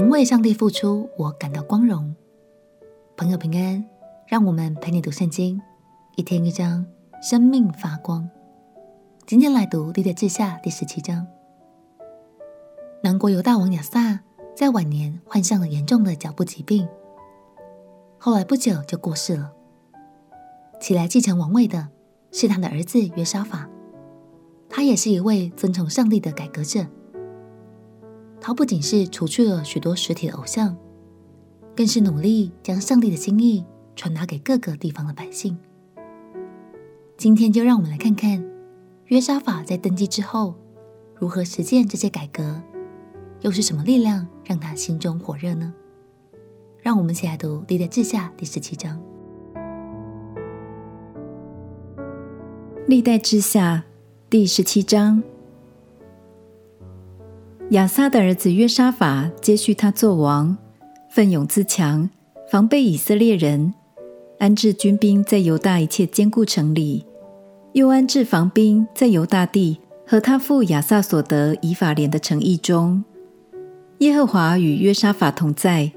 能为上帝付出，我感到光荣。朋友平安，让我们陪你读圣经，一天一章，生命发光。今天来读《历代志下》第十七章。南国犹大王亚撒在晚年患上了严重的脚部疾病，后来不久就过世了。起来继承王位的是他的儿子约沙法，他也是一位尊崇上帝的改革者。他不仅是除去了许多实体的偶像，更是努力将上帝的心意传达给各个地方的百姓。今天就让我们来看看约沙法在登基之后如何实践这些改革，又是什么力量让他心中火热呢？让我们一起来读《历代志下》第十七章。《历代志下》第十七章。亚撒的儿子约沙法接续他作王，奋勇自强，防备以色列人，安置军兵在犹大一切坚固城里，又安置防兵在犹大地和他父亚撒所得以法莲的城邑中。耶和华与约沙法同在，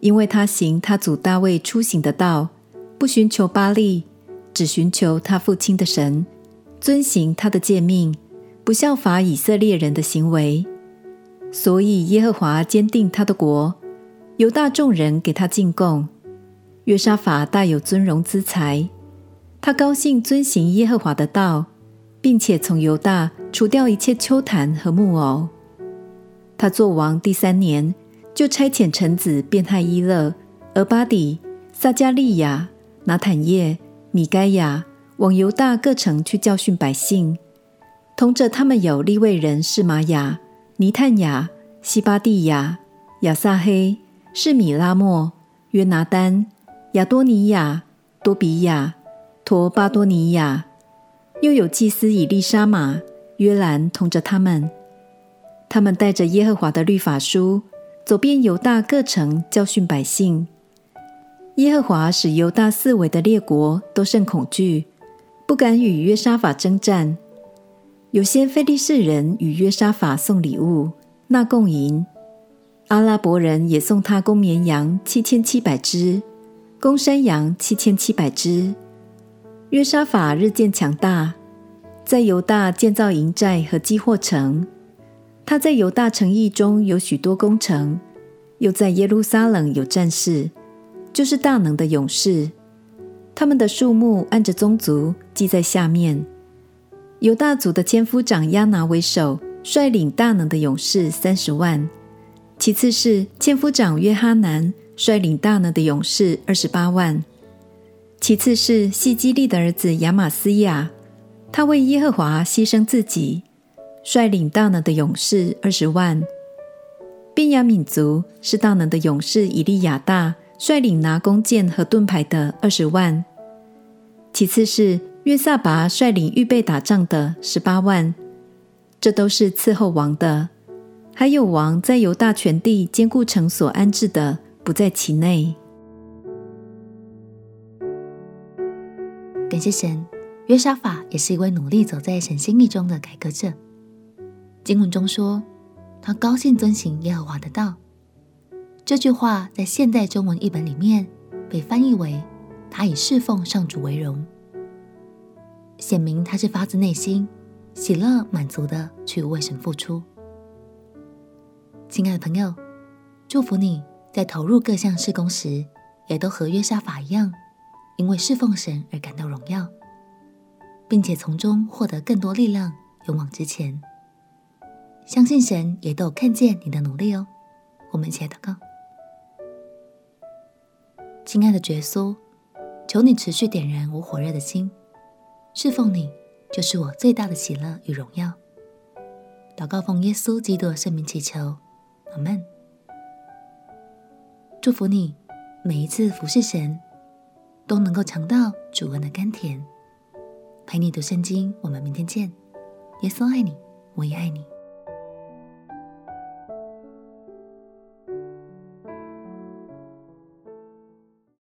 因为他行他祖大卫初行的道，不寻求巴力，只寻求他父亲的神，遵行他的诫命，不效法以色列人的行为。所以耶和华坚定他的国，犹大众人给他进贡。约沙法大有尊荣资财，他高兴遵行耶和华的道，并且从犹大除掉一切邱坛和木偶。他作王第三年，就差遣臣子便害伊勒、俄巴底、撒迦利亚、拿坦业、米该亚往犹大各城去教训百姓，同着他们有利未人是玛雅。尼探雅、西巴蒂亚、亚撒黑、士米拉莫、约拿单、亚多尼亚、多比亚、陀巴多尼亚，又有祭司以利沙玛、约兰同着他们。他们带着耶和华的律法书，走遍犹大各城，教训百姓。耶和华使犹大四围的列国都甚恐惧，不敢与约沙法争战。有些非利士人与约沙法送礼物，纳贡银；阿拉伯人也送他公绵羊七千七百只，公山羊七千七百只。约沙法日渐强大，在犹大建造营寨和积货城。他在犹大城邑中有许多工程，又在耶路撒冷有战士，就是大能的勇士。他们的数目按着宗族记在下面。犹大族的千夫长亚拿为首，率领大能的勇士三十万；其次是千夫长约哈难，率领大能的勇士二十八万；其次是细基利的儿子亚玛斯亚，他为耶和华牺牲自己，率领大能的勇士二十万；便雅悯族是大能的勇士以利亚大，率领拿弓箭和盾牌的二十万；其次是。约撒拔率领预备打仗的十八万，这都是伺候王的。还有王在犹大全地坚固城所安置的，不在其内。感谢神，约沙法也是一位努力走在神心意中的改革者。经文中说，他高兴遵行耶和华的道。这句话在现代中文译本里面被翻译为“他以侍奉上主为荣”。显明他是发自内心、喜乐满足的去为神付出。亲爱的朋友，祝福你在投入各项事工时，也都和约沙法一样，因为侍奉神而感到荣耀，并且从中获得更多力量，勇往直前。相信神也都有看见你的努力哦。我们一起来祷告：亲爱的耶稣，求你持续点燃我火热的心。侍奉你，就是我最大的喜乐与荣耀。祷告奉耶稣基督圣名祈求，阿门。祝福你，每一次服侍神，都能够尝到主恩的甘甜。陪你读圣经，我们明天见。耶稣爱你，我也爱你。